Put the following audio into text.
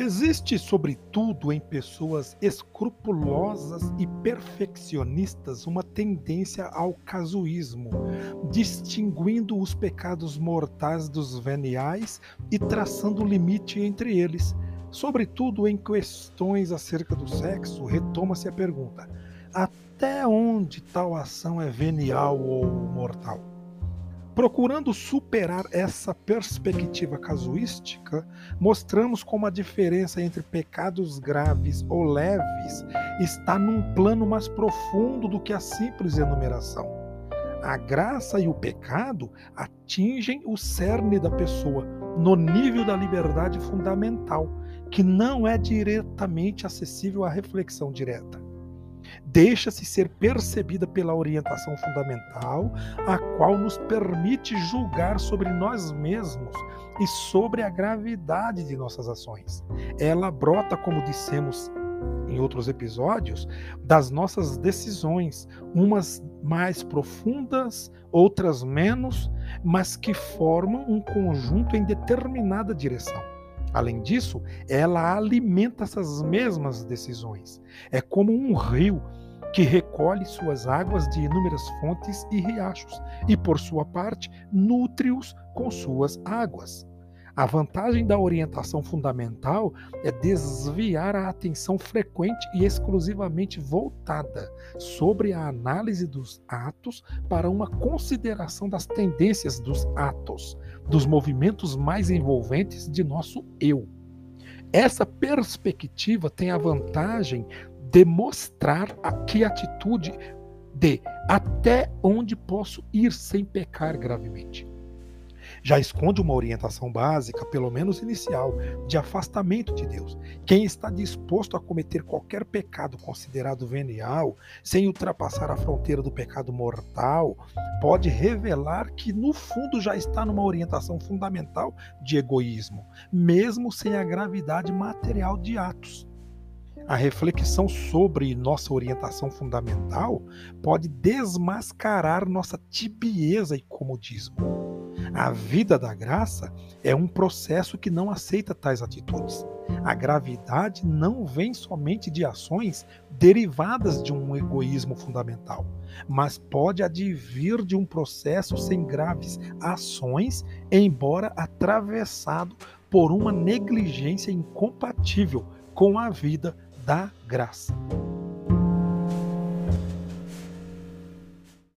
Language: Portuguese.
Existe, sobretudo, em pessoas escrupulosas e perfeccionistas uma tendência ao casuísmo, distinguindo os pecados mortais dos veniais e traçando limite entre eles. Sobretudo em questões acerca do sexo, retoma-se a pergunta: até onde tal ação é venial ou mortal? Procurando superar essa perspectiva casuística, mostramos como a diferença entre pecados graves ou leves está num plano mais profundo do que a simples enumeração. A graça e o pecado atingem o cerne da pessoa, no nível da liberdade fundamental, que não é diretamente acessível à reflexão direta deixa-se ser percebida pela orientação fundamental, a qual nos permite julgar sobre nós mesmos e sobre a gravidade de nossas ações. Ela brota, como dissemos em outros episódios, das nossas decisões, umas mais profundas, outras menos, mas que formam um conjunto em determinada direção. Além disso, ela alimenta essas mesmas decisões. É como um rio que recolhe suas águas de inúmeras fontes e riachos e, por sua parte, nutre-os com suas águas. A vantagem da orientação fundamental é desviar a atenção frequente e exclusivamente voltada sobre a análise dos atos para uma consideração das tendências dos atos, dos movimentos mais envolventes de nosso eu. Essa perspectiva tem a vantagem demonstrar a que atitude de até onde posso ir sem pecar gravemente. Já esconde uma orientação básica, pelo menos inicial, de afastamento de Deus. Quem está disposto a cometer qualquer pecado considerado venial, sem ultrapassar a fronteira do pecado mortal, pode revelar que no fundo já está numa orientação fundamental de egoísmo, mesmo sem a gravidade material de atos. A reflexão sobre nossa orientação fundamental pode desmascarar nossa tibieza e comodismo. A vida da graça é um processo que não aceita tais atitudes. A gravidade não vem somente de ações derivadas de um egoísmo fundamental, mas pode advir de um processo sem graves ações, embora atravessado por uma negligência incompatível com a vida da graça.